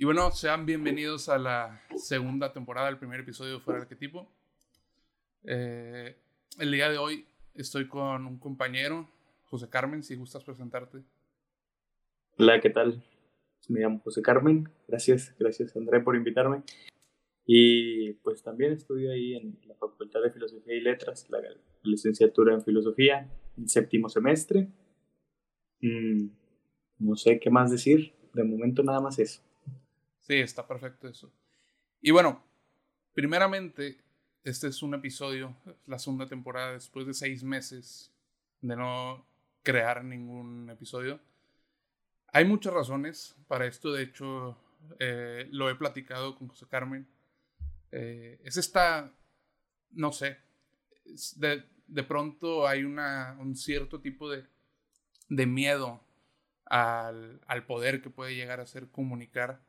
Y bueno, sean bienvenidos a la segunda temporada del primer episodio de Fuera Arquetipo. Eh, el día de hoy estoy con un compañero, José Carmen, si gustas presentarte. Hola, ¿qué tal? Me llamo José Carmen. Gracias, gracias André por invitarme. Y pues también estudio ahí en la Facultad de Filosofía y Letras, la licenciatura en Filosofía, en séptimo semestre. Mm, no sé qué más decir, de momento nada más eso. Sí, está perfecto eso. Y bueno, primeramente, este es un episodio, la segunda temporada, después de seis meses de no crear ningún episodio. Hay muchas razones para esto, de hecho, eh, lo he platicado con José Carmen. Eh, es esta, no sé, de, de, pronto hay una, un cierto tipo de, de miedo al, al, poder que puede llegar a ser comunicar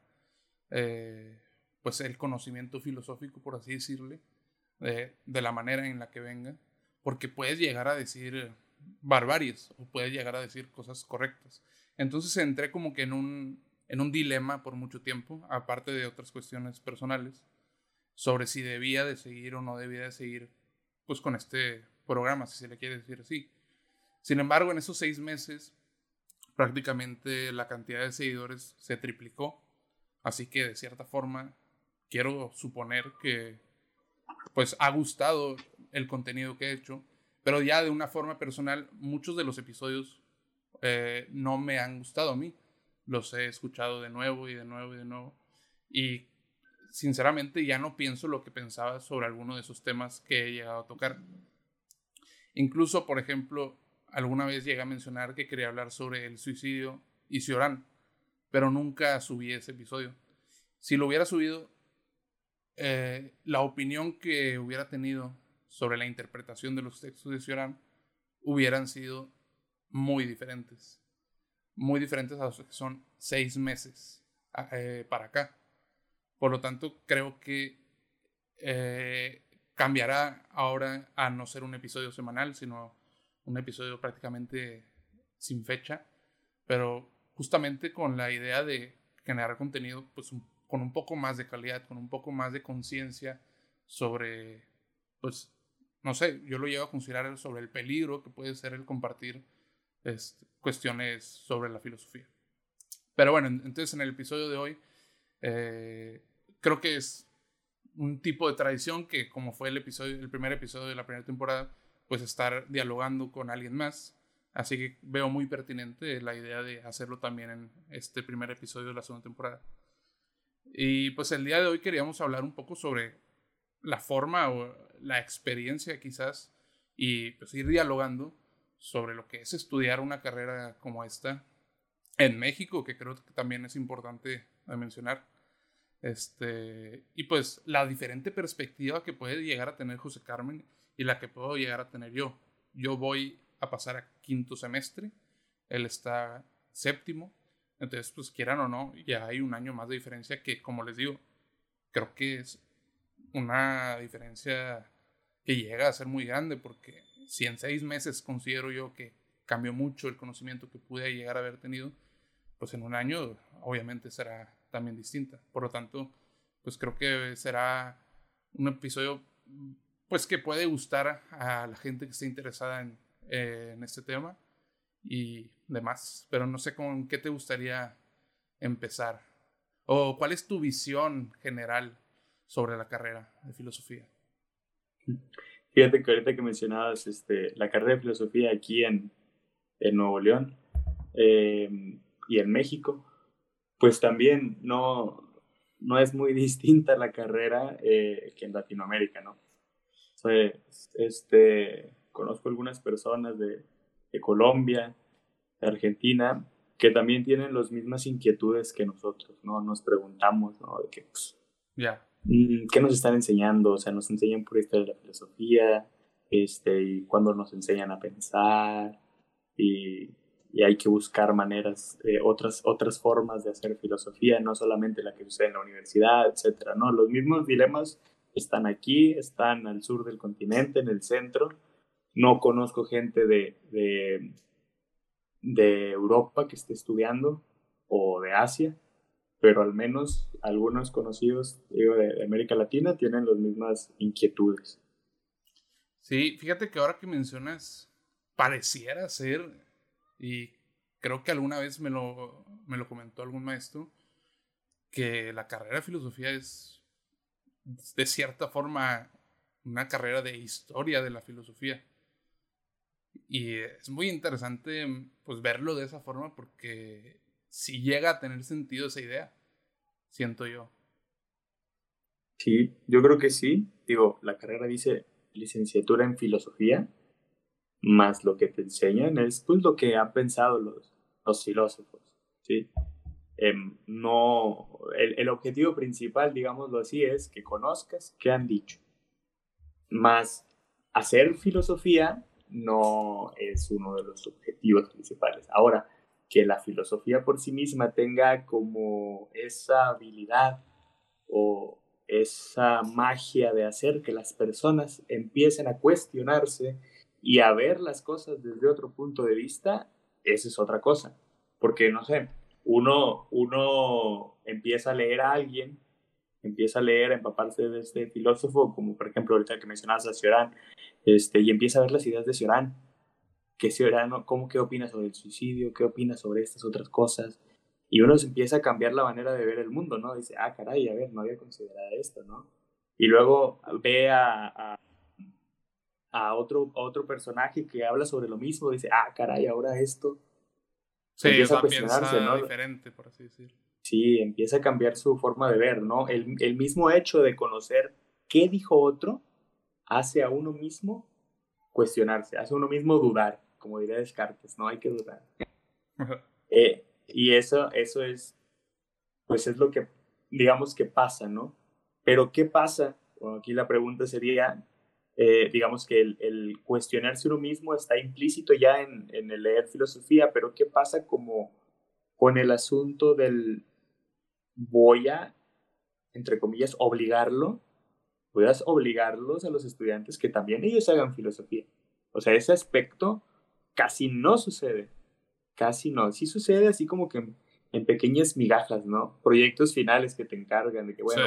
eh, pues el conocimiento filosófico, por así decirle, de, de, la manera en la que venga, porque puedes llegar a decir barbaries o puedes llegar a decir cosas correctas. Entonces entré como que en un, en un dilema por mucho tiempo, aparte de otras cuestiones personales, sobre si debía de seguir o no debía de seguir pues con este programa, si se le quiere decir así. Sin embargo, en esos seis meses prácticamente la cantidad de seguidores se triplicó Así que de cierta forma quiero suponer que pues ha gustado el contenido que he hecho, pero ya de una forma personal muchos de los episodios eh, no me han gustado a mí. Los he escuchado de nuevo y de nuevo y de nuevo. Y sinceramente ya no pienso lo que pensaba sobre alguno de esos temas que he llegado a tocar. Incluso, por ejemplo, alguna vez llegué a mencionar que quería hablar sobre el suicidio y Ciorán pero nunca subí ese episodio. Si lo hubiera subido, eh, la opinión que hubiera tenido sobre la interpretación de los textos de Cioran hubieran sido muy diferentes. Muy diferentes a los que son seis meses eh, para acá. Por lo tanto, creo que eh, cambiará ahora a no ser un episodio semanal, sino un episodio prácticamente sin fecha. Pero justamente con la idea de generar contenido pues con un poco más de calidad, con un poco más de conciencia sobre, pues, no sé, yo lo llevo a considerar sobre el peligro que puede ser el compartir este, cuestiones sobre la filosofía. Pero bueno, entonces en el episodio de hoy eh, creo que es un tipo de tradición que como fue el episodio, el primer episodio de la primera temporada, pues estar dialogando con alguien más Así que veo muy pertinente la idea de hacerlo también en este primer episodio de la segunda temporada. Y pues el día de hoy queríamos hablar un poco sobre la forma o la experiencia quizás y pues ir dialogando sobre lo que es estudiar una carrera como esta en México, que creo que también es importante mencionar. Este, y pues la diferente perspectiva que puede llegar a tener José Carmen y la que puedo llegar a tener yo. Yo voy a pasar a quinto semestre, él está séptimo, entonces pues quieran o no, ya hay un año más de diferencia que como les digo, creo que es una diferencia que llega a ser muy grande porque si en seis meses considero yo que cambió mucho el conocimiento que pude llegar a haber tenido, pues en un año obviamente será también distinta. Por lo tanto, pues creo que será un episodio pues que puede gustar a la gente que esté interesada en, eh, en este tema y demás. Pero no sé con qué te gustaría empezar. ¿O cuál es tu visión general sobre la carrera de filosofía? Fíjate que ahorita que mencionabas este, la carrera de filosofía aquí en, Nuevo León em, y en México, pues también no, no es muy distinta la carrera eh, que en Latinoamérica, ¿no? este, conozco algunas personas de, de Colombia, de Argentina, que también tienen las mismas inquietudes que nosotros, ¿no? Nos preguntamos, ¿no? De que, pues, mm, ¿qué nos están enseñando? O sea, nos enseñan por historia de la filosofía, este, y cuando nos enseñan a pensar, y, y hay que buscar maneras, eh, otras, otras formas de hacer filosofía, no solamente la que sucede en la universidad, etcétera, ¿no? Los mismos dilemas están aquí, están al sur del continente, en el centro, no conozco gente de, de, Europa que esté estudiando o de Asia. pero al menos algunos conocidos digo, de, América Latina tienen las mismas inquietudes. Sí, fíjate que ahora que mencionas, pareciera ser, y creo que alguna vez me lo, me lo comentó algún maestro, que la carrera de filosofía es de cierta forma una carrera de historia de la filosofía. Y es muy interesante pues verlo de esa forma porque si llega a tener sentido esa idea, siento yo. Sí, yo creo que sí. Digo, la carrera dice licenciatura en filosofía, más lo que te enseñan es pues lo que han pensado los, los filósofos, ¿sí? Em, no, el, el, objetivo principal, digámoslo así, es que conozcas qué han dicho. Más hacer filosofía no es uno de los objetivos principales. Ahora, que la filosofía por sí misma tenga como esa habilidad o esa magia de hacer que las personas empiecen a cuestionarse y a ver las cosas desde otro punto de vista, esa es otra cosa. Porque, no sé, uno, uno empieza a leer a alguien, empieza a leer, a empaparse de este filósofo, como por ejemplo ahorita que mencionabas a Ciorán, este, y empieza a ver las ideas de Ciorán. Que Ciorán, ¿cómo, ¿Qué opina sobre el suicidio? ¿Qué opina sobre estas otras cosas? Y uno se empieza a cambiar la manera de ver el mundo, ¿no? Dice, ah, caray, a ver, no había considerado esto, ¿no? Y luego ve a, a, otro, otro personaje que habla sobre lo mismo, dice, ah, caray, ahora esto. Sí, empieza a cuestionarse, ¿no? diferente, por así decirlo. Sí, empieza a cambiar su forma de ver, ¿no? El, el mismo hecho de conocer qué dijo otro hace a uno mismo cuestionarse, hace a uno mismo dudar, como diría Descartes, no hay que dudar. eh, y eso, eso es, pues es lo que, digamos que pasa, ¿no? Pero ¿qué pasa? Bueno, aquí la pregunta sería, eh, digamos que el, el, cuestionarse uno mismo está implícito ya en, en, el leer filosofía, pero ¿qué pasa como con el asunto del voy a, entre comillas, obligarlo? Voy a obligarlos a los estudiantes que también ellos hagan filosofía. O sea, ese aspecto casi no sucede casi no. Sí sucede así como que en, pequeñas migajas, ¿no? Proyectos finales que te encargan de que, bueno,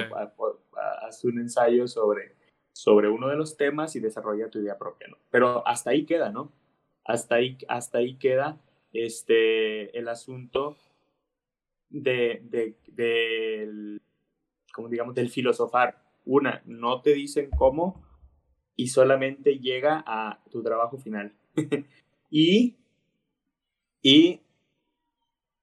haz un ensayo sobre, sobre uno de los temas y desarrolla tu idea propia, ¿no? Pero hasta ahí queda, ¿no? Hasta ahí, hasta ahí queda este, el asunto de, de, del, como digamos, del filosofar. Una, no te dicen cómo y solamente llega a tu trabajo final. y y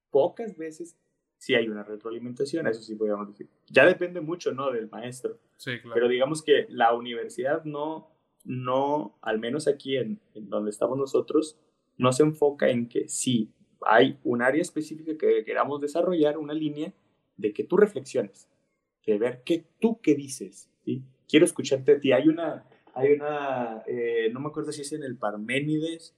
pocas veces sí hay una retroalimentación, eso sí podríamos decir. Ya depende mucho, ¿no? Del maestro. Sí, claro. Pero digamos que la universidad no, no al menos aquí en, donde estamos nosotros, no se enfoca en que si hay un área específica que queramos desarrollar, una línea de que tú reflexiones, de ver qué tú qué dices, ¿sí? Quiero escucharte a ti. Hay una, hay una, eh, no me acuerdo si es en el Parménides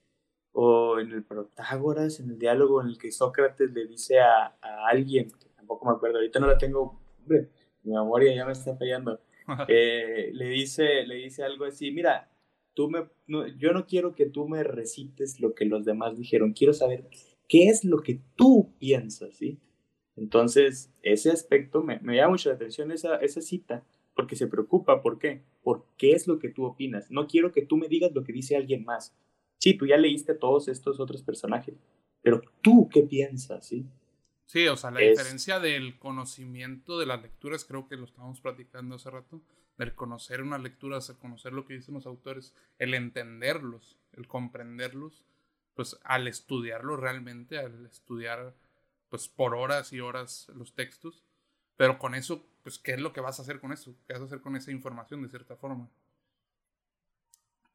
o en el Protágoras, en el diálogo en el que Sócrates le dice a, alguien, que tampoco me acuerdo, ahorita no la tengo, mi memoria ya me está fallando, eh, le, dice, le dice algo así, mira, tú me, yo no quiero que tú me recites lo que los demás dijeron, quiero saber qué es lo que tú piensas, ¿sí? Entonces, ese aspecto me, me llama mucho la atención, esa, esa cita, porque se preocupa, ¿por qué? ¿Por qué es lo que tú opinas? No quiero que tú me digas lo que dice alguien más, sí, tú ya leíste todos estos otros personajes, pero tú qué piensas, ¿sí? Sí, o sea, la diferencia del conocimiento de las lecturas, creo que lo estábamos platicando hace rato, del conocer unas lecturas, el conocer lo que dicen los autores, el entenderlos, el comprenderlos, pues al estudiarlo realmente, al estudiar pues por horas y horas los textos, pero con eso, pues, ¿qué es lo que vas a hacer con eso? ¿Qué vas a hacer con esa información de cierta forma?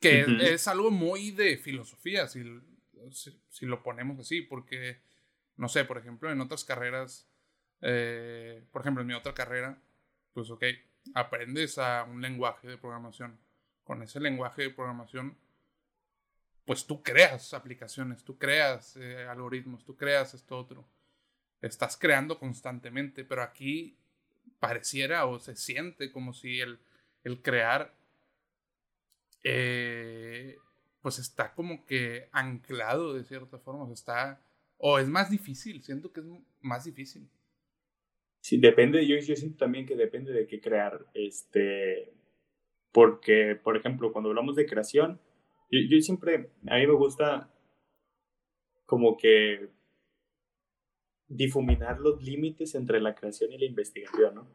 Que es, algo muy de filosofía, si, si, lo ponemos así, porque, no sé, por ejemplo, en otras carreras, eh, por ejemplo, en mi otra carrera, pues ok, aprendes a un lenguaje de programación. Con ese lenguaje de programación, pues tú creas aplicaciones, tú creas eh, algoritmos, tú creas esto otro. Estás creando constantemente, pero aquí pareciera o se siente como si el, el crear eh, pues está como que anclado de cierta forma, o está, o es más difícil, siento que es más difícil. Sí, depende, yo, yo siento también que depende de qué crear, este, porque, por ejemplo, cuando hablamos de creación, yo, yo siempre, a mí me gusta como que difuminar los límites entre la creación y la investigación, ¿no?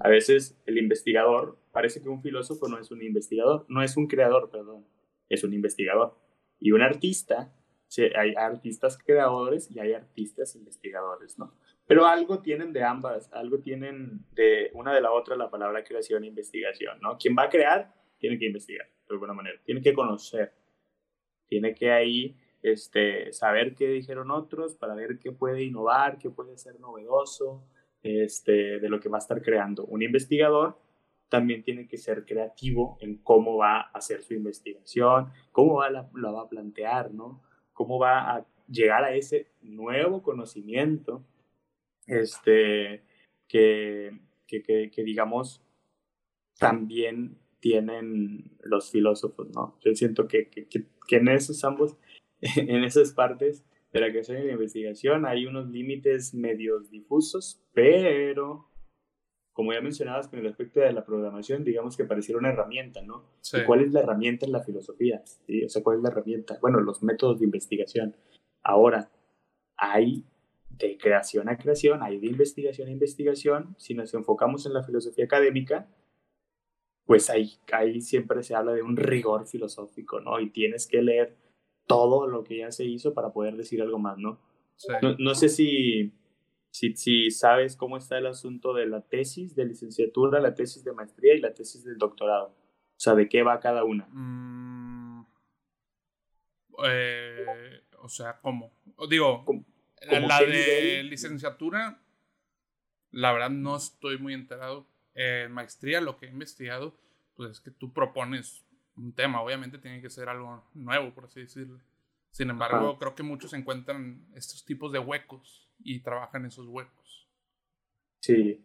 A veces el investigador, parece que un filósofo no es un investigador, no es un creador, perdón, es un investigador. Y un artista, hay artistas creadores y hay artistas investigadores, ¿no? Pero algo tienen de ambas, algo tienen de una de la otra la palabra creación e investigación, ¿no? Quien va a crear tiene que investigar, de alguna manera, tiene que conocer, tiene que ahí este, saber qué dijeron otros para ver qué puede innovar, qué puede ser novedoso este, de lo que va a estar creando. Un investigador también tiene que ser creativo en cómo va a hacer su investigación, cómo va la, la va a plantear, ¿no? Cómo va a llegar a ese nuevo conocimiento este, que, que, que, digamos, también tienen los filósofos, ¿no? Yo siento que, que, que, en esos ambos, en esas partes de la creación y la investigación hay unos límites medios difusos, pero como ya mencionabas con el aspecto de la programación, digamos que pareciera una herramienta, ¿no? ¿Cuál es la herramienta en la filosofía? ¿Sí? O sea, ¿cuál es la herramienta? Bueno, los métodos de investigación. Ahora, hay de creación a creación, hay de investigación a investigación. Si nos enfocamos en la filosofía académica, pues ahí, ahí siempre se habla de un rigor filosófico, ¿no? Y tienes que leer todo lo que ya se hizo para poder decir algo más, ¿no? No, no, sé si, si, si, sabes cómo está el asunto de la tesis de licenciatura, la tesis de maestría y la tesis del doctorado. O sea, ¿de qué va cada una? Mm, eh, o sea, ¿cómo? Digo, la de licenciatura, la verdad no estoy muy enterado. En maestría, lo que he investigado, pues es que tú propones un tema. Obviamente tiene que ser algo nuevo, por así decirlo. Sin embargo, creo que muchos encuentran estos tipos de huecos y trabajan esos huecos. Sí,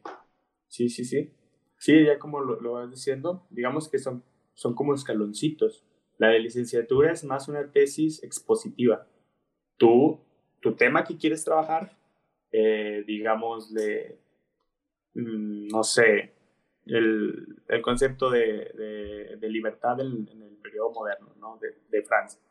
sí, sí, sí. Sí, ya como lo, lo vas diciendo, digamos que son, son como escaloncitos. La de licenciatura es más una tesis expositiva. Tú tu tema que quieres trabajar, eh, digamos, de, mm, no sé, el, el concepto de, de, libertad en, en, el periodo moderno, ¿no? De, de Francia.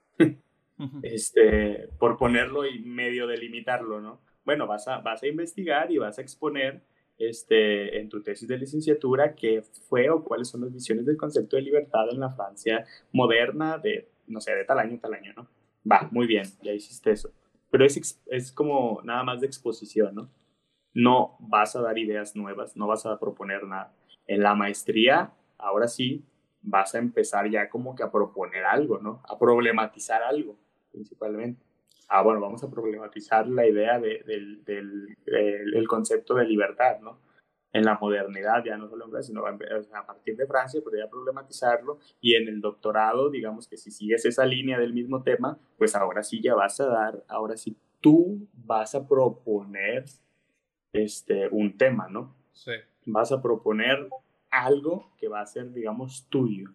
este, por ponerlo y medio delimitarlo, ¿no? Bueno, vas a, vas a investigar y vas a exponer este, en tu tesis de licenciatura qué fue o cuáles son las visiones del concepto de libertad en la Francia moderna de, no sé, de tal año, tal año, ¿no? Va, muy bien, ya hiciste eso pero es, es como nada más de exposición, ¿no? No vas a dar ideas nuevas, no vas a proponer nada. En la maestría, ahora sí, vas a empezar ya como que a proponer algo, ¿no? A problematizar algo, principalmente. Ah, bueno, vamos a problematizar la idea de, del, del, del concepto de libertad, ¿no? en la modernidad, ya no solo en Francia, sino a partir de Francia, podría problematizarlo y en el doctorado, digamos que si sigues esa línea del mismo tema, pues ahora sí ya vas a dar, ahora sí tú vas a proponer este, un tema, ¿no? Sí. Vas a proponer algo que va a ser, digamos, tuyo.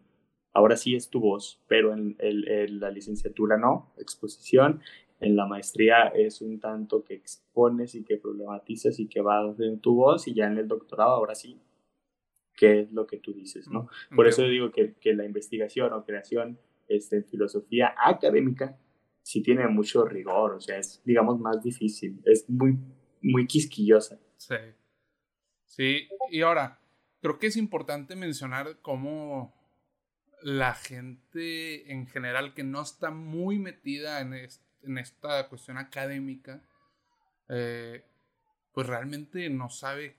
Ahora sí es tu voz, pero en, en la licenciatura no, exposición, en la maestría es un tanto que expones y que problematizas y que vas en tu voz y ya en el doctorado ahora sí, ¿qué es lo que tú dices? ¿no? Por eso digo que, que, la investigación o creación este, en filosofía académica sí tiene mucho rigor, o sea, es digamos más difícil, es muy, muy quisquillosa. Sí. Sí, y ahora, creo que es importante mencionar cómo la gente en general que no está muy metida en esta cuestión académica, eh, pues realmente no sabe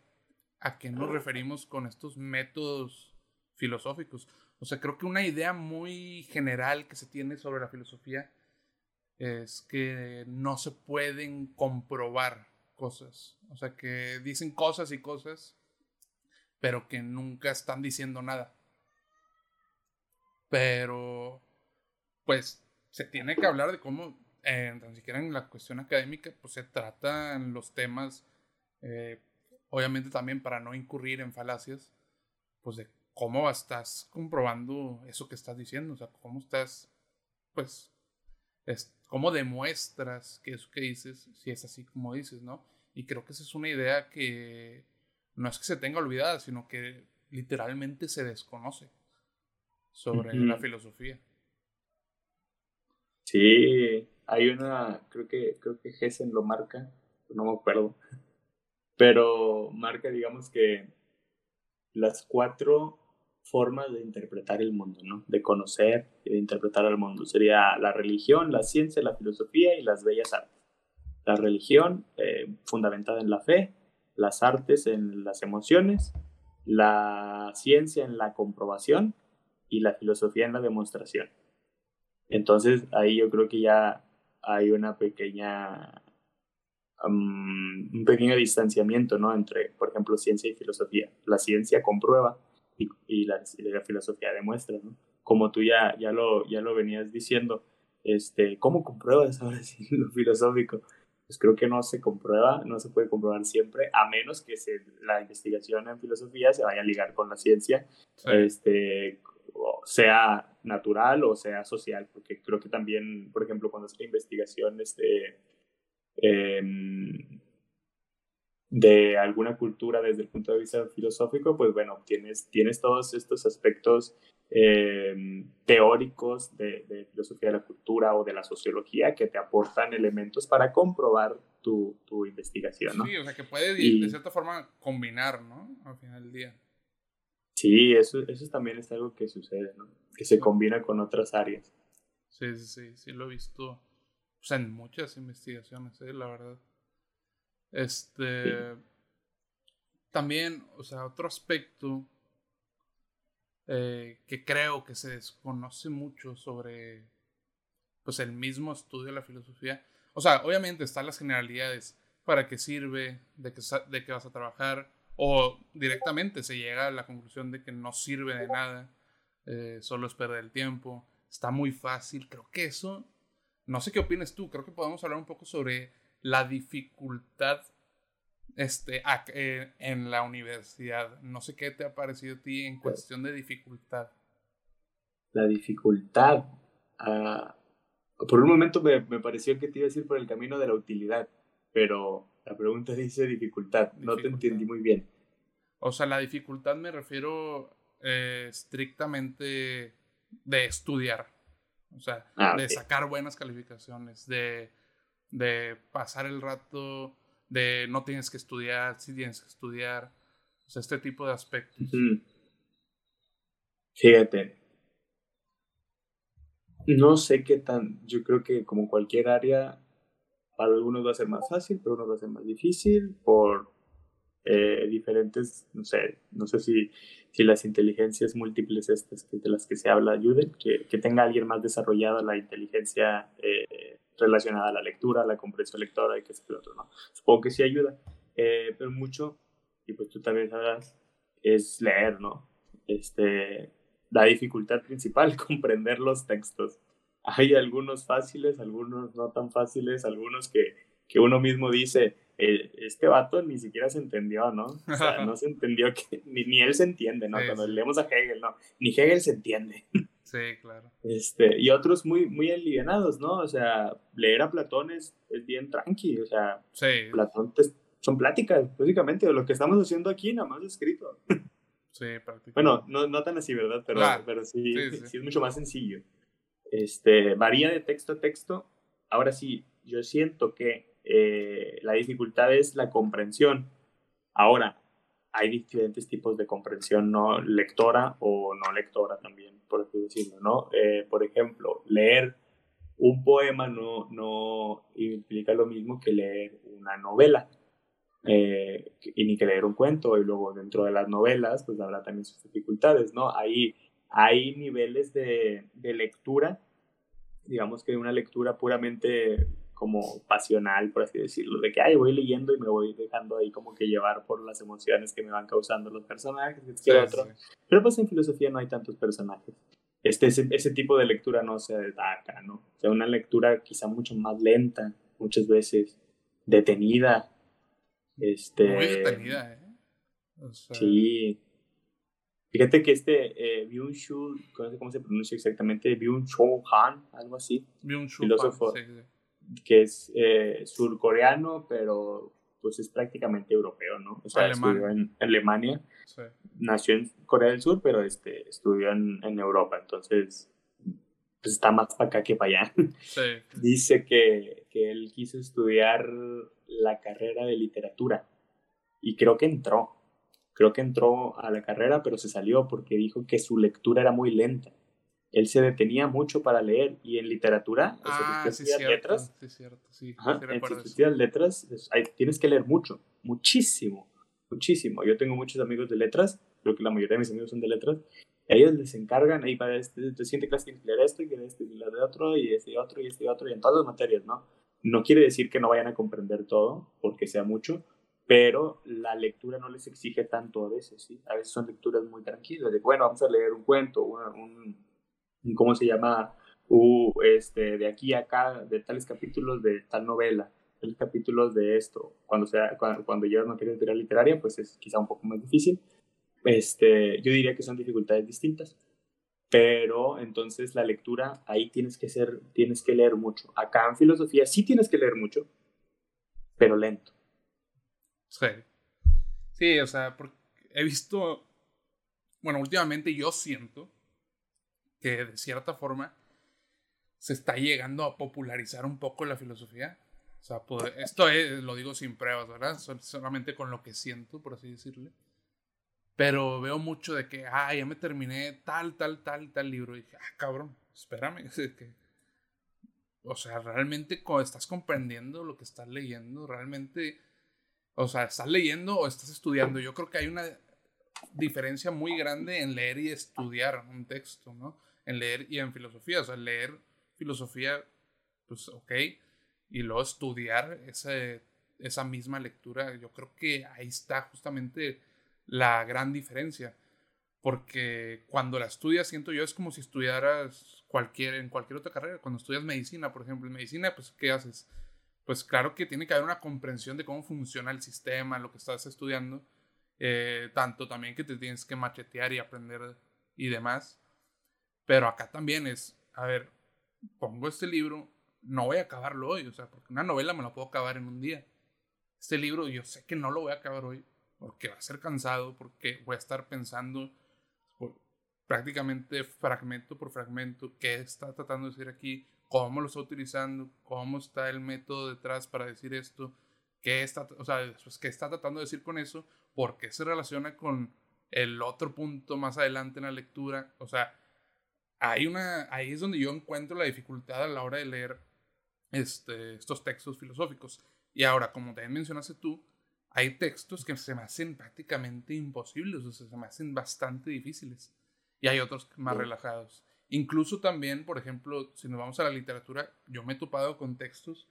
a qué nos referimos con estos métodos filosóficos. O sea, creo que una idea muy general que se tiene sobre la filosofía es que no se pueden comprobar cosas. O sea, que dicen cosas y cosas, pero que nunca están diciendo nada. Pero, pues, se tiene que hablar de cómo eh, ni siquiera en la cuestión académica, pues se tratan los temas, eh, obviamente también para no incurrir en falacias, pues de cómo estás comprobando eso que estás diciendo, o sea, cómo estás, pues, es, cómo demuestras que eso que dices, si es así como dices, ¿no? Y creo que esa es una idea que no es que se tenga olvidada, sino que literalmente se desconoce sobre la filosofía. Sí, hay una, creo que, creo que Hessen lo marca, no me acuerdo, pero marca, digamos que las cuatro formas de interpretar el mundo, ¿no? De conocer y de interpretar el mundo. Sería la religión, la ciencia, la filosofía y las bellas artes. La religión, eh, fundamentada en la fe, las artes en las emociones, la ciencia en la comprobación y la filosofía en la demostración. Entonces ahí yo creo que ya hay una pequeña un pequeño distanciamiento ¿no? entre, por ejemplo, ciencia y filosofía. La ciencia comprueba y, la, filosofía demuestra. Como tú ya, ya, lo, ya lo venías diciendo, este, ¿cómo compruebas ahora sí lo filosófico? Pues creo que no se comprueba, no se puede comprobar siempre, a menos que se, la investigación en filosofía se vaya a ligar con la ciencia, este, sea natural o sea social, porque creo que también, por ejemplo, cuando la investigación este, de alguna cultura desde el punto de vista filosófico, pues bueno, tienes, tienes todos estos aspectos em, teóricos de, filosofía de la cultura o de la sociología que te aportan elementos para comprobar tu, tu investigación, ¿no? Sí, o sea, que puede de cierta forma combinar, ¿no? Al final del día. Sí, eso, eso también es algo que sucede, ¿no? Que se combina con otras áreas. Sí, sí, sí, sí, lo he visto o sea, en muchas investigaciones, ¿eh? la verdad. Este. También, o sea, otro aspecto eh, que creo que se desconoce mucho sobre pues el mismo estudio de la filosofía. O sea, obviamente están las generalidades, para qué sirve, de qué, de qué vas a trabajar, o directamente se llega a la conclusión de que no sirve de nada, eh, solo es perder el tiempo, está muy fácil. Creo que eso no sé qué opinas tú, creo que podemos hablar un poco sobre la dificultad este, eh, en la universidad. No sé qué te ha parecido a ti en cuestión de dificultad. La dificultad. Ah, por un momento me, me, pareció que te iba a decir por el camino de la utilidad, pero la pregunta dice dificultad. No te entendí muy bien. O sea, la dificultad me refiero eh, estrictamente de estudiar. O sea, ah, de sacar buenas calificaciones, de, de pasar el rato, de no tienes que estudiar, sí tienes que estudiar. O sea, este tipo de aspectos. Fíjate. No sé qué tan. Yo creo que como cualquier área, para algunos va a ser más fácil, para otros va a ser más difícil, por eh, diferentes, no sé, no sé si, si las inteligencias múltiples estas de las que se habla ayuden, que, que tenga alguien más desarrollada la inteligencia eh, relacionada a la lectura, a la comprensión lectora y que sé otro, ¿no? Supongo que sí ayuda, eh, pero mucho, y pues tú también sabrás, es leer, ¿no? Este, la dificultad principal, comprender los textos. Hay algunos fáciles, algunos no tan fáciles, algunos que, que uno mismo dice, este vato ni siquiera se entendió, ¿no? O sea, no se entendió que ni, ni él se entiende, ¿no? Cuando leemos a Hegel, no, ni Hegel se entiende. Sí, claro. Este, y otros muy, muy alivianados, ¿no? O sea, leer a Platón es, es bien tranqui, o sea, Platón son pláticas, básicamente, lo que estamos haciendo aquí, nada más escrito. Sí, prácticamente. Bueno, no, no tan así, ¿verdad? Pero, pero sí, sí, es mucho más sencillo. Este, varía de texto a texto. Ahora sí, yo siento que eh, la dificultad es la comprensión. Ahora, hay diferentes tipos de comprensión no lectora o no lectora también, por así decirlo, ¿no? Eh, por ejemplo, leer un poema no, no implica lo mismo que leer una novela. Eh, y ni que leer un cuento y luego dentro de las novelas pues habrá también sus dificultades, ¿no? Hay, hay niveles de, de lectura, digamos que una lectura puramente como pasional, por así decirlo, de que, ay, voy leyendo y me voy dejando ahí como que llevar por las emociones que me van causando los personajes, otro. Pero pues en filosofía no hay tantos personajes. Este, ese, ese, tipo de lectura no se destaca, ¿no? O sea, una lectura quizá mucho más lenta, muchas veces, detenida. Este, Muy detenida, ¿eh? Sí. Fíjate que este eh, Byung-Chul, no sé cómo se pronuncia exactamente, Byung-Chul Han, algo así. Byung-Chul filósofo, que es eh, surcoreano, pero pues es prácticamente europeo, ¿no? O sea, estudió en Alemania, nació en Corea del Sur, pero este, estudió en, en Europa, entonces pues está más para acá que para allá. Dice que, que él quiso estudiar la carrera de literatura. Y creo que entró, creo que entró a la carrera, pero se salió porque dijo que su lectura era muy lenta él se detenía mucho para leer y en literatura, ah, sí, letras, sí, cierto, sí, en letras tienes que leer mucho, muchísimo, muchísimo. Yo tengo muchos amigos de letras, creo que la mayoría de mis amigos son de letras, y ellos les encargan, ahí para este, este siguiente clase tienes que leer esto, y leer esto, y leer otro, y este y otro, y este y otro, y en todas las materias, ¿no? No quiere decir que no vayan a comprender todo, porque sea mucho, pero la lectura no les exige tanto a veces, ¿sí? A veces son lecturas muy tranquilas, de bueno, vamos a leer un cuento, un ¿cómo se llama? Uh, este, de aquí a acá, de tales capítulos de tal novela, tales capítulos de esto. Cuando, sea, cuando, cuando llevas materia teoría literaria, pues es quizá un poco más difícil. Este, yo diría que son dificultades distintas. Pero entonces la lectura, ahí tienes que, ser, tienes que leer mucho. Acá en filosofía sí tienes que leer mucho, pero lento. Sí. Sí, o sea, porque he visto, bueno, últimamente yo siento que de cierta forma se está llegando a popularizar un poco la filosofía. O sea, esto lo digo sin pruebas, ¿verdad? Solamente con lo que siento, por así decirle. Pero veo mucho de que, ah, ya me terminé tal, tal, tal, tal libro. Y dije, ah, cabrón, espérame. o sea, realmente estás comprendiendo lo que estás leyendo, realmente, o sea, estás leyendo o estás estudiando. Yo creo que hay una diferencia muy grande en leer y estudiar un texto, ¿no? En leer y en filosofía. O sea, leer filosofía, pues ok, y luego estudiar ese, esa misma lectura, yo creo que ahí está justamente la gran diferencia. Porque cuando la estudias, siento yo, es como si estudiaras cualquier, en cualquier otra carrera. Cuando estudias medicina, por ejemplo, en medicina, pues, ¿qué haces? Pues claro que tiene que haber una comprensión de cómo funciona el sistema, lo que estás estudiando. Eh, tanto también que te tienes que machetear y aprender y demás. Pero acá también es, a ver, pongo este libro, no voy a acabarlo hoy, o sea, porque una novela me la puedo acabar en un día. Este libro yo sé que no lo voy a acabar hoy, porque va a ser cansado, porque voy a estar pensando prácticamente fragmento por fragmento qué está tratando de decir aquí, cómo lo está utilizando, cómo está el método detrás para decir esto, qué está, o sea, qué está tratando de decir con eso, por qué se relaciona con el otro punto más adelante en la lectura, o sea, hay una, ahí es donde yo encuentro la dificultad a la hora de leer este, estos textos filosóficos. Y ahora, como también mencionaste tú, hay textos que se me hacen prácticamente imposibles, o sea, se me hacen bastante difíciles. Y hay otros más relajados. Incluso también, por ejemplo, si nos vamos a la literatura, yo me he topado con textos.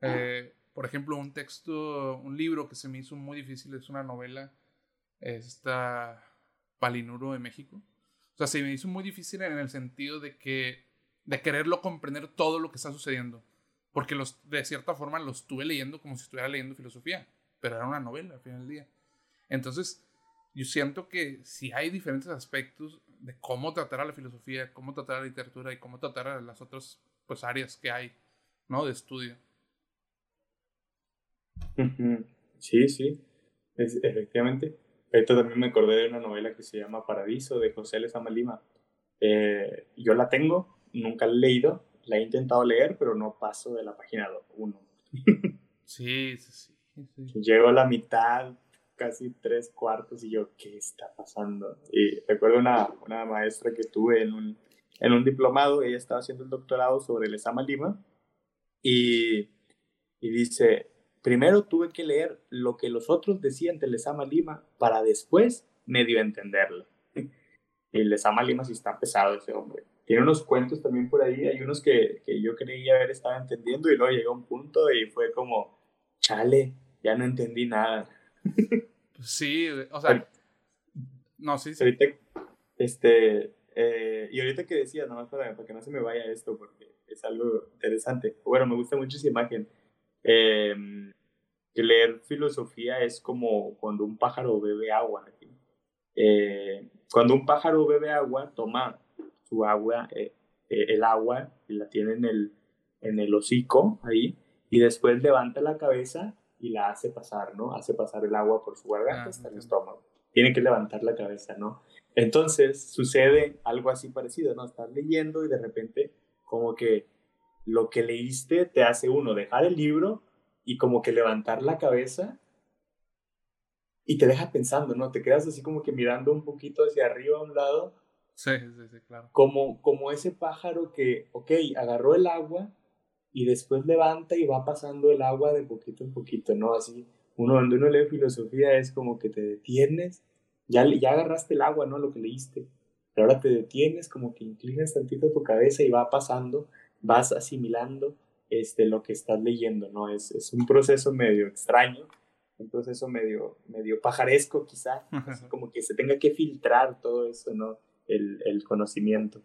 Eh, por ejemplo, un texto, un libro que se me hizo muy difícil es una novela, esta Palinuro de México. O sea, se me hizo muy difícil en el sentido de que, de quererlo comprender todo lo que está sucediendo. Porque los, de cierta forma lo estuve leyendo como si estuviera leyendo filosofía, pero era una novela al final del día. Entonces, yo siento que si hay diferentes aspectos de cómo tratar a la filosofía, cómo tratar a la literatura y cómo tratar a las otras pues, áreas que hay, ¿no? De estudio. Sí, sí, es, efectivamente. Ahorita también me acordé de una novela que se llama Paradiso de José Lezama Lima. Eh, yo la tengo, nunca la he leído, la he intentado leer, pero no paso de la página 1. sí, sí, sí, Llego a la mitad, casi tres cuartos, y yo, ¿qué está pasando? Y recuerdo una, una maestra que tuve en un, en un diplomado, ella estaba haciendo el doctorado sobre Lezama Lima, y, y dice, Primero tuve que leer lo que los otros decían de Lesama Lima para después medio entenderlo. Y Lesama Lima sí está pesado ese hombre. Tiene unos cuentos también por ahí, hay unos que, que yo creía haber estado entendiendo y luego llegó un punto y fue como, chale, ya no entendí nada. Sí, o sea, no, sí, sí. Ahorita, este, eh, y ahorita que decía, nomás para, para que no se me vaya esto, porque es algo interesante. Bueno, me gusta mucho esa imagen eh, leer filosofía es como cuando un pájaro bebe agua. Eh, cuando un pájaro bebe agua, toma su agua, eh, eh, el agua, y la tiene en el, en el hocico ahí, y después levanta la cabeza y la hace pasar, ¿no? Hace pasar el agua por su garganta ah, hasta el estómago. Tiene que levantar la cabeza, ¿no? Entonces sucede algo así parecido, ¿no? Estás leyendo y de repente como que lo que leíste te hace uno dejar el libro y como que levantar la cabeza y te deja pensando, ¿no? Te quedas así como que mirando un poquito hacia arriba a un lado. Sí, sí, sí, claro. Como, como ese pájaro que, ok, agarró el agua y después levanta y va pasando el agua de poquito en poquito, ¿no? Así, uno cuando uno lee filosofía es como que te detienes, ya, ya agarraste el agua, ¿no? Lo que leíste, pero ahora te detienes, como que inclinas tantito tu cabeza y va pasando, vas asimilando este, lo que estás leyendo, ¿no? Es, es un proceso medio extraño, un proceso medio, medio pajaresco quizá, como que se tenga que filtrar todo eso, ¿no? El, el conocimiento.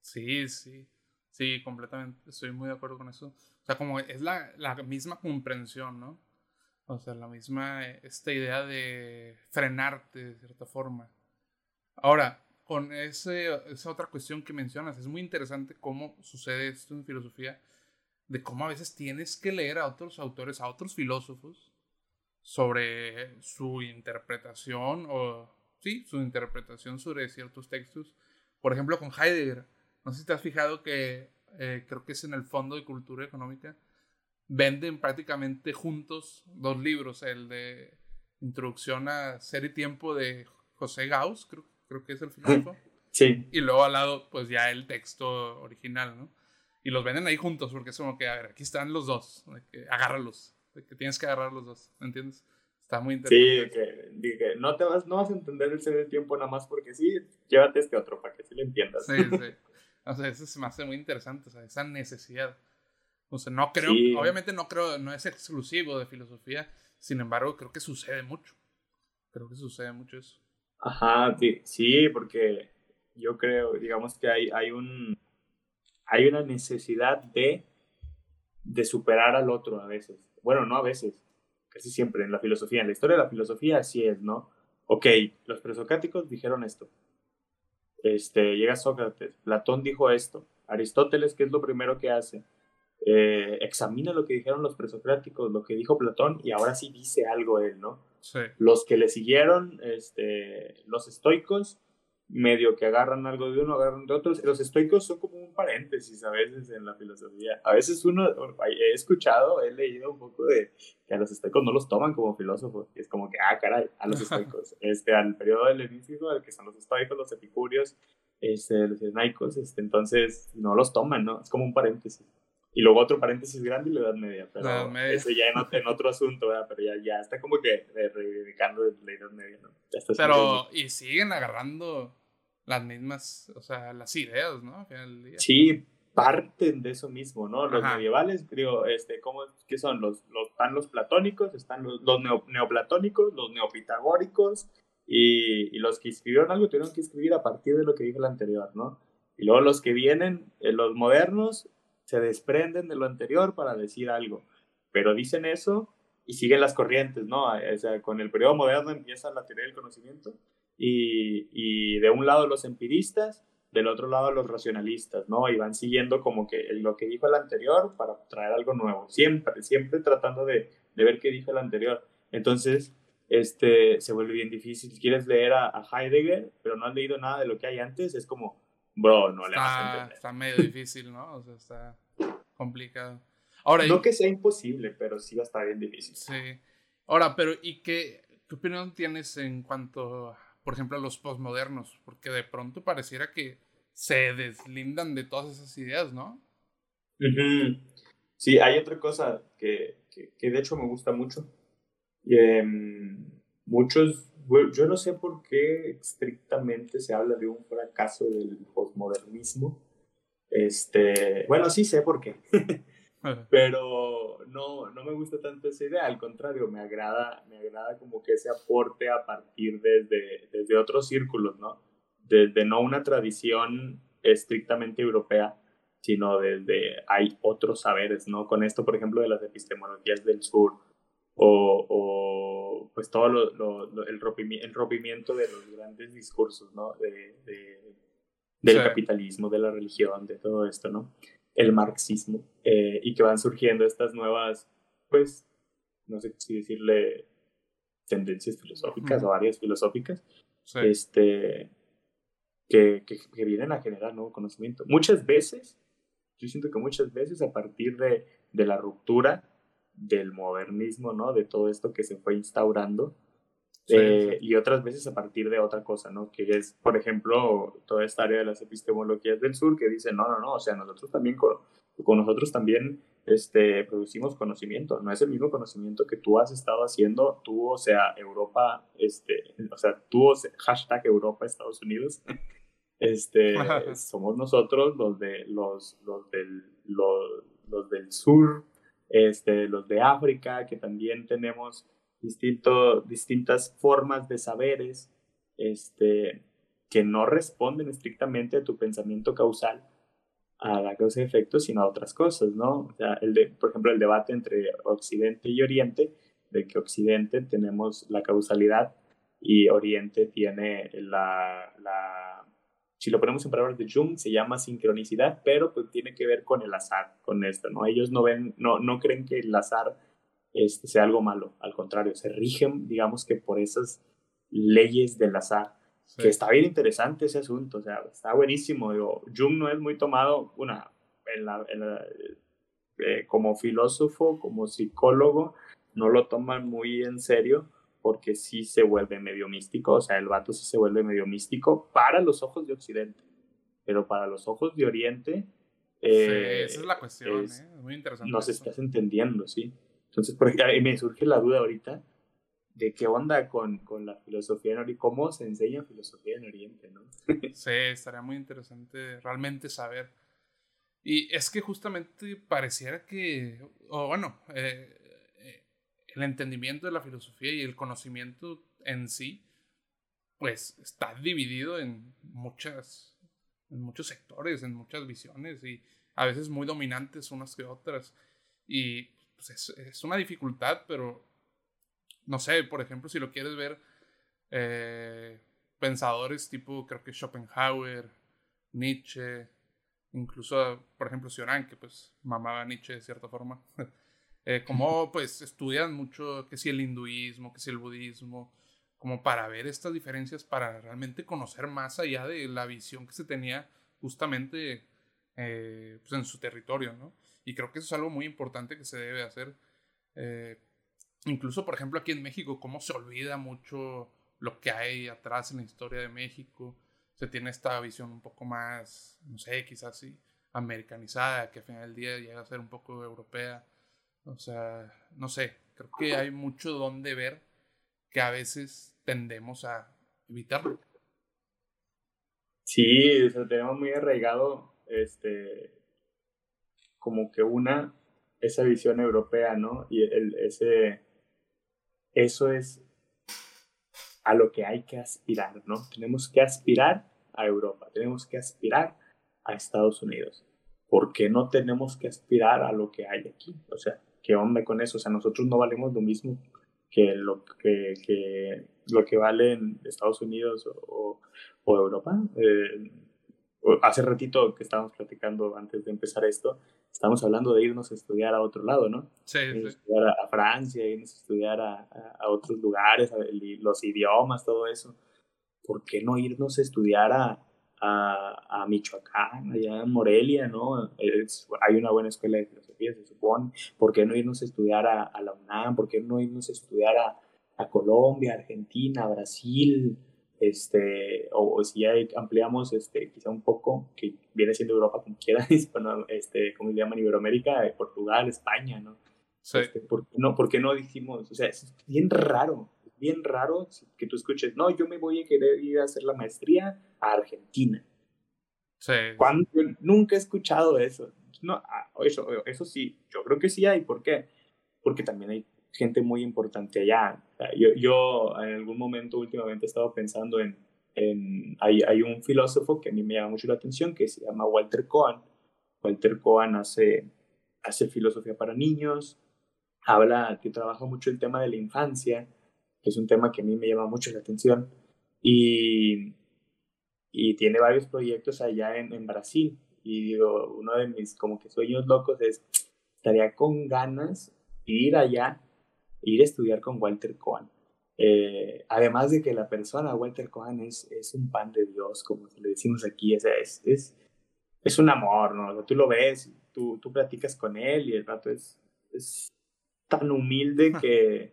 Sí, sí, sí, completamente, estoy muy de acuerdo con eso. O sea, como es la, la misma comprensión, ¿no? O sea, la misma, esta idea de frenarte de cierta forma. Ahora, con ese, esa otra cuestión que mencionas, es muy interesante cómo sucede esto en filosofía, de cómo a veces tienes que leer a otros autores, a otros filósofos, sobre su interpretación o, sí, su interpretación sobre ciertos textos. Por ejemplo, con Heidegger. No sé si te has fijado que eh, creo que es en el Fondo de Cultura Económica. Venden prácticamente juntos dos libros, el de Introducción a Ser y Tiempo de José Gauss, creo, creo que es el filósofo. Sí. Y luego al lado, pues ya el texto original, ¿no? Y los venden ahí juntos, porque es como que, a ver, aquí están los dos, que agárralos, que tienes que agarrar los dos, ¿me entiendes? Está muy interesante. Sí, que, no te vas, no vas a entender el ser del tiempo nada más porque sí, llévate este otro para que sí lo entiendas. Sí, sí. O sea, eso se me hace muy interesante, o sea, esa necesidad. O sea, no creo, obviamente no creo, no es exclusivo de filosofía, sin embargo, creo que sucede mucho. Creo que sucede mucho eso. Ajá, sí, porque yo creo, digamos que hay, hay un, hay una necesidad de, de superar al otro a veces. Bueno, no a veces, casi siempre en la filosofía. En la historia de la filosofía así es, ¿no? Ok, los presocráticos dijeron esto. Este, llega Sócrates, Platón dijo esto. Aristóteles, ¿qué es lo primero que hace? Eh, examina lo que dijeron los presocráticos, lo que dijo Platón, y ahora sí dice algo él, ¿no? Sí. Los que le siguieron, este, los estoicos, medio que agarran algo de uno, agarran de otros. Los estoicos son como un paréntesis a veces en la filosofía. A veces uno, he escuchado, he leído un poco de que a los estoicos no los toman como filósofos. Y es como que, ah, caray, a los estoicos. este, al periodo helenístico, al que son los estoicos, los epicúreos, este, los enaicos, este, entonces no los toman, ¿no? Es como un paréntesis. Y luego otro paréntesis grande y la Edad Media, pero eso ya en, otro asunto, ¿verdad? Pero ya, ya está como que reivindicando la Edad Media, ¿no? pero, y siguen agarrando las mismas, o sea, las ideas, ¿no? Sí, parten de eso mismo, ¿no? Los medievales, creo, este, ¿cómo, ¿qué son? Los, los, están los platónicos, están los, los neoplatónicos, los neopitagóricos, y, y, los que escribieron algo tuvieron que escribir a partir de lo que dijo el anterior, ¿no? Y luego los que vienen, eh, los modernos, se desprenden de lo anterior para decir algo, pero dicen eso y siguen las corrientes, ¿no? O sea, con el periodo moderno empieza la teoría del conocimiento y, y de un lado los empiristas, del otro lado los racionalistas, ¿no? Y van siguiendo como que lo que dijo el anterior para traer algo nuevo, siempre, siempre tratando de, de ver qué dijo el anterior. Entonces, este, se vuelve bien difícil. Si quieres leer a, a Heidegger, pero no has leído nada de lo que hay antes, es como, Bro, no le vas a entender. Está medio difícil, ¿no? O sea, está complicado. Ahora, no que sea imposible, pero sí va a estar bien difícil. Sí. Ahora, pero ¿y qué, qué opinión tienes en cuanto, por ejemplo, a los postmodernos? Porque de pronto pareciera que se deslindan de todas esas ideas, ¿no? Sí, hay otra cosa que, que, de hecho me gusta mucho. Em, muchos yo no sé por qué estrictamente se habla de un fracaso del posmodernismo. Este, bueno, sí sé por qué. Pero no, no me gusta tanto esa idea, al contrario, me agrada, me agrada como que ese aporte a partir desde, desde otros círculos, ¿no? Desde no una tradición estrictamente europea, sino desde hay otros saberes, ¿no? Con esto, por ejemplo, de las epistemologías del sur o, o pues todo lo, el, rompimiento, de los grandes discursos, ¿no? De, del capitalismo, de la religión, de todo esto, ¿no? El marxismo, eh, y que van surgiendo estas nuevas, pues, no sé si decirle tendencias filosóficas o áreas filosóficas, este, que, que, vienen a generar nuevo conocimiento. Muchas veces, yo siento que muchas veces a partir de, de la ruptura del modernismo, ¿no? De todo esto que se fue instaurando, eh, y otras veces a partir de otra cosa, ¿no? Que es, por ejemplo, toda esta área de las epistemologías del sur que dice, no, no, no, o sea, nosotros también, con, con nosotros también este, producimos conocimiento, no es el mismo conocimiento que tú has estado haciendo, tú, o sea, Europa, este, o sea, tú, hashtag Europa, Estados Unidos, este, somos nosotros los, de, los, los, del, los, los del sur, este, los de África, que también tenemos distinto, distintas formas de saberes este, que no responden estrictamente a tu pensamiento causal, a la causa y efecto, sino a otras cosas, ¿no? El de, por ejemplo, el debate entre Occidente y Oriente, de que Occidente tenemos la causalidad y Oriente tiene la si lo ponemos en palabras de Jung, se llama sincronicidad, pero pues tiene que ver con el azar, con esto, ¿no? Ellos no ven, no, no creen que el azar este, sea algo malo. Al contrario, se rigen, digamos que por esas leyes del azar. Que está bien interesante ese asunto, o sea, está buenísimo. Digo, Jung no es muy tomado, una, eh, como filósofo, como psicólogo, no lo toman muy en serio porque sí se vuelve medio místico, o sea, el vato sí se vuelve medio místico para los ojos de Occidente, pero para los ojos de Oriente... Eh, esa es la cuestión, es, ¿eh? muy interesante. Nos estás entendiendo, sí. Entonces, por ejemplo, me surge la duda ahorita de qué onda con, con la filosofía en Oriente, cómo se enseña filosofía en Oriente, ¿no? sí, estaría muy interesante realmente saber. Y es que justamente pareciera que, o bueno, eh, el entendimiento de la filosofía y el conocimiento en sí, pues está dividido en muchas, en muchos sectores, en muchas visiones y a veces muy dominantes unas que otras. Y pues, es, una dificultad, pero no sé, por ejemplo, si lo quieres ver, eh, pensadores tipo, creo que Schopenhauer, Nietzsche, incluso, por ejemplo, Sioran, que pues mamaba Nietzsche de cierta forma, eh, como pues estudian mucho que si el hinduismo, que si el budismo, como para ver estas diferencias, para realmente conocer más allá de la visión que se tenía justamente eh, pues en su territorio, ¿no? Y creo que eso es algo muy importante que se debe hacer. Eh, incluso, por ejemplo, aquí en México, cómo se olvida mucho lo que hay atrás en la historia de México. Se tiene esta visión un poco más, no sé, quizás sí, americanizada, que al final del día llega a ser un poco europea. O sea, no sé, creo que hay mucho donde ver que a veces tendemos a evitarlo. Sí, o tenemos muy arraigado este, como que una esa visión europea, ¿no? Y el, ese, eso es a lo que hay que aspirar, ¿no? Tenemos que aspirar a Europa, tenemos que aspirar a Estados Unidos. ¿Por qué no tenemos que aspirar a lo que hay aquí? O sea, ¿qué onda con eso? O sea, nosotros no valemos lo mismo que lo que, que lo que vale en Estados Unidos o, o Europa. Eh, hace ratito que estábamos platicando antes de empezar esto, estamos hablando de irnos a estudiar a otro lado, ¿no? Sí. sí. estudiar a, Francia, irnos a estudiar a, a, otros lugares, los idiomas, todo eso. ¿Por qué no irnos a estudiar a, a, Michoacán, allá en Morelia, ¿no? hay una buena escuela de filosofía, se supone. ¿Por qué no irnos a estudiar a, la UNAM? ¿Por qué no irnos a estudiar a, a Colombia, Argentina, Brasil? este, o, si ya ampliamos este, quizá un poco, que viene siendo Europa como quiera, este, como le llaman Iberoamérica, eh, Portugal, España, ¿no? Sí. Este, ¿por, qué no, ¿Por qué no dijimos? O sea, es bien raro, es bien raro que tú escuches, no, yo me voy a querer ir a hacer la maestría a Argentina. Sí. Cuando, nunca he escuchado eso. No, ah, eso, eso sí, yo creo que sí hay. ¿Por qué? Porque también hay gente muy importante allá. Yo, yo en algún momento últimamente he estado pensando en, en hay, hay, un filósofo que a mí me llama mucho la atención que se llama Walter Cohen. Walter Cohen hace, hace filosofía para niños, habla, que trabaja mucho el tema de la infancia, es un tema que a mí me llama mucho la atención, y, y tiene varios proyectos allá en, Brasil. Y digo, uno de mis como que sueños locos es, estaría con ganas ir allá ir a estudiar con Walter Cohen. Eh, además de que la persona, Walter Cohen, es, es un pan de Dios, como le decimos aquí, es, es, es un amor, ¿no? tú lo ves, tú, tú platicas con él y el rato es, es tan humilde que,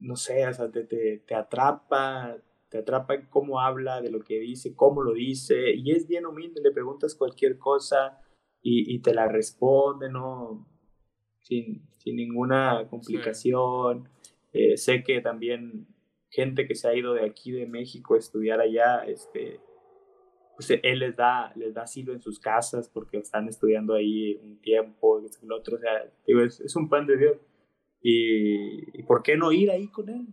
no sé, o sea, te, te, te atrapa, te atrapa en cómo habla, de lo que dice, cómo lo dice, y es bien humilde, le preguntas cualquier cosa y, y te la responde, ¿no? Sin, sin ninguna complicación. Eh, sé que también gente que se ha ido de aquí de México a estudiar allá, este, pues él les da, les da asilo en sus casas porque están estudiando ahí un tiempo, el otro, o sea, digo, es, es un pan de Dios. Y, y, ¿por qué no ir ahí con él?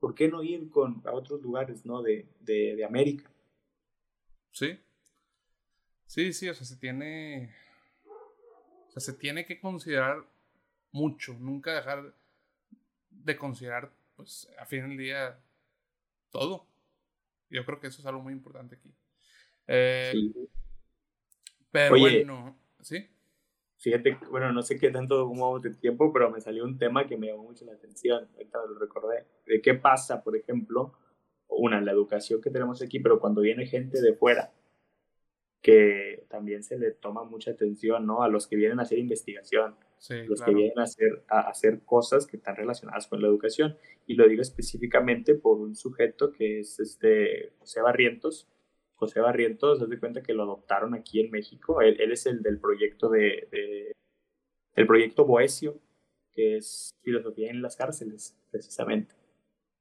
¿Por qué no ir con, a otros lugares, ¿no? De, de, de América. Sí. Sí, sí, o sea, se tiene. O sea, se tiene que considerar mucho, nunca dejar de considerar, pues, a fin del día, todo. Yo creo que eso es algo muy importante aquí. Eh, pero bueno, ¿sí? Fíjate, bueno, no sé qué tanto como de tiempo, pero me salió un tema que me llamó mucho la atención, ahorita lo recordé, de qué pasa, por ejemplo, una, la educación que tenemos aquí, pero cuando viene gente de fuera, que también se le toma mucha atención, ¿no? A los que vienen a hacer investigación, los que vienen a hacer, a hacer cosas que están relacionadas con la educación. Y lo digo específicamente por un sujeto que es este José Barrientos. José Barrientos, haz de cuenta que lo adoptaron aquí en México. Él, él es el del proyecto de, de, el proyecto Boesio, que es filosofía en las cárceles, precisamente.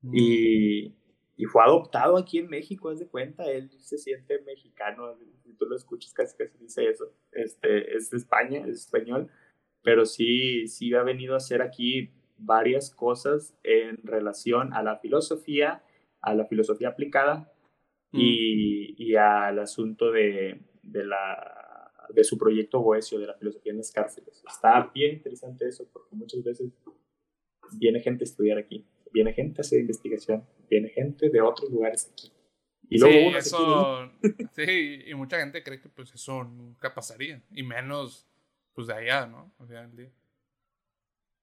Mm. Y, y fue adoptado aquí en México, haz de cuenta, él se siente mexicano, si tú lo escuchas casi casi dice eso, este, es de España, es español, pero sí, sí ha venido a hacer aquí varias cosas en relación a la filosofía, a la filosofía aplicada mm. y, y, al asunto de, de, la, de su proyecto Boesio, de la filosofía en las cárceles. Está bien interesante eso, porque muchas veces viene gente a estudiar aquí viene gente a hacer investigación, viene gente de otros lugares aquí. Y luego sí, eso, sí, y mucha gente cree que pues eso nunca pasaría, y menos pues de allá, ¿no? O sea,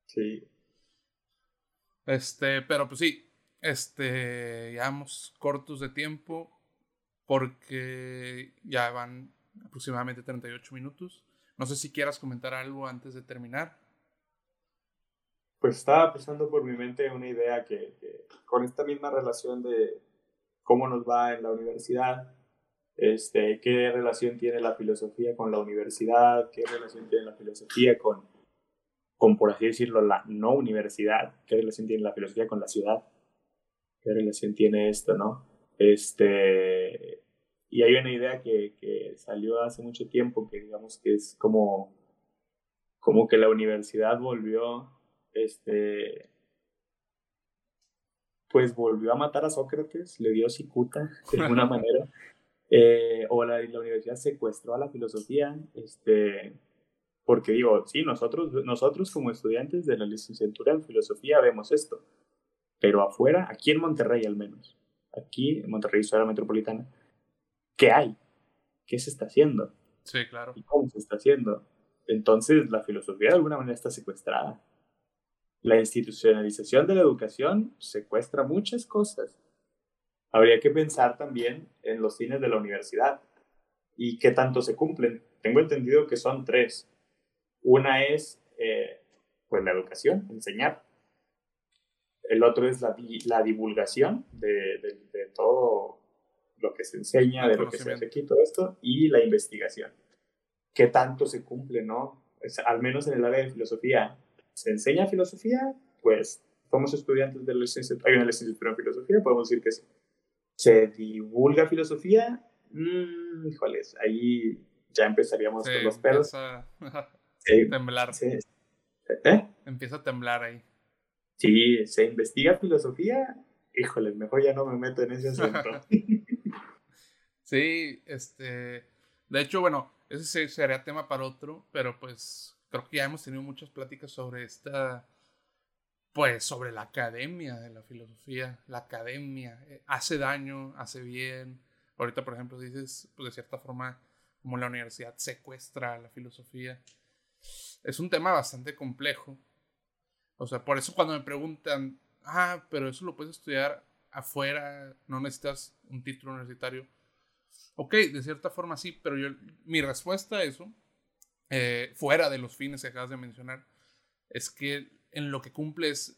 Sí. Este, pero pues sí, este, ya vamos cortos de tiempo porque ya van aproximadamente 38 minutos. No sé si quieras comentar algo antes de terminar pues estaba pasando por mi mente una idea que, con esta misma relación de cómo nos va en la universidad, este, qué relación tiene la filosofía con la universidad, qué relación tiene la filosofía con, con, por así decirlo, la no universidad, qué relación tiene la filosofía con la ciudad, qué relación tiene esto, ¿no? Este, y hay una idea que, que salió hace mucho tiempo que digamos que es como, como que la universidad volvió este, pues volvió a matar a Sócrates, le dio cicuta de alguna manera, eh, o la, la, universidad secuestró a la filosofía, este, porque digo, sí, nosotros, nosotros como estudiantes de la licenciatura en filosofía vemos esto, pero afuera, aquí en Monterrey al menos, aquí en Monterrey, ciudad metropolitana, ¿qué hay? ¿Qué se está haciendo? Sí, claro. ¿Y cómo se está haciendo? Entonces, la filosofía de alguna manera está secuestrada. La institucionalización de la educación secuestra muchas cosas. Habría que pensar también en los fines de la universidad y qué tanto se cumplen. Tengo entendido que son tres. Una es eh, pues la educación, enseñar. El otro es la, la divulgación de, de, todo lo que se enseña, de lo que se hace aquí, todo esto, y la investigación. ¿Qué tanto se cumple, no? al menos en el área de filosofía, se enseña filosofía, pues somos estudiantes de la licenciatura, hay una licenciatura en filosofía, podemos decir que sí. Se divulga filosofía, mmm, híjoles, ahí ya empezaríamos con los pelos. Empieza a temblar. ¿Eh? Empieza a temblar ahí. Sí, se investiga filosofía, híjoles, mejor ya no me meto en ese asunto. sí, este, de hecho, bueno, ese sería tema para otro, pero pues creo que ya hemos tenido muchas pláticas sobre esta, pues sobre la academia de la filosofía. La academia eh, hace daño, hace bien. Ahorita, por ejemplo, dices, pues de cierta forma, como la universidad secuestra la filosofía. Es un tema bastante complejo. O sea, por eso cuando me preguntan, ah, pero eso lo puedes estudiar afuera, no necesitas un título universitario. Ok, de cierta forma sí, pero yo, mi respuesta a eso, eh, fuera de los fines que acabas de mencionar, es que en lo que cumple es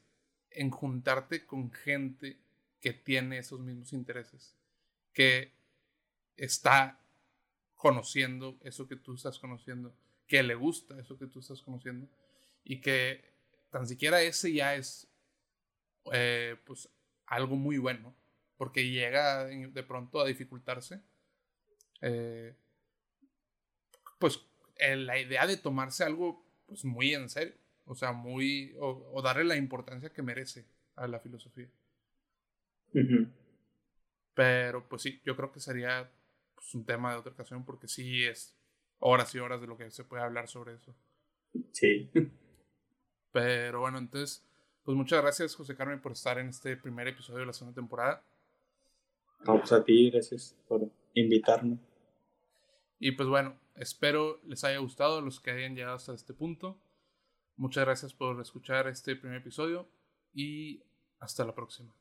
en juntarte con gente que tiene esos mismos intereses, que está conociendo eso que tú estás conociendo, que le gusta eso que tú estás conociendo y que tan siquiera ese ya es eh, pues algo muy bueno porque llega de pronto a dificultarse eh, pues la idea de tomarse algo pues muy en serio o sea muy o darle la importancia que merece a la filosofía pero pues sí, yo creo que sería pues, un tema de otra ocasión porque sí es horas y horas de lo que se puede hablar sobre eso. Sí. Pero bueno, entonces, pues muchas gracias José Carmen por estar en este primer episodio de la segunda temporada. Vamos pues, a ti, gracias por invitarme. Y pues bueno, espero les haya gustado los que hayan llegado hasta este punto. Muchas gracias por escuchar este primer episodio y hasta la próxima.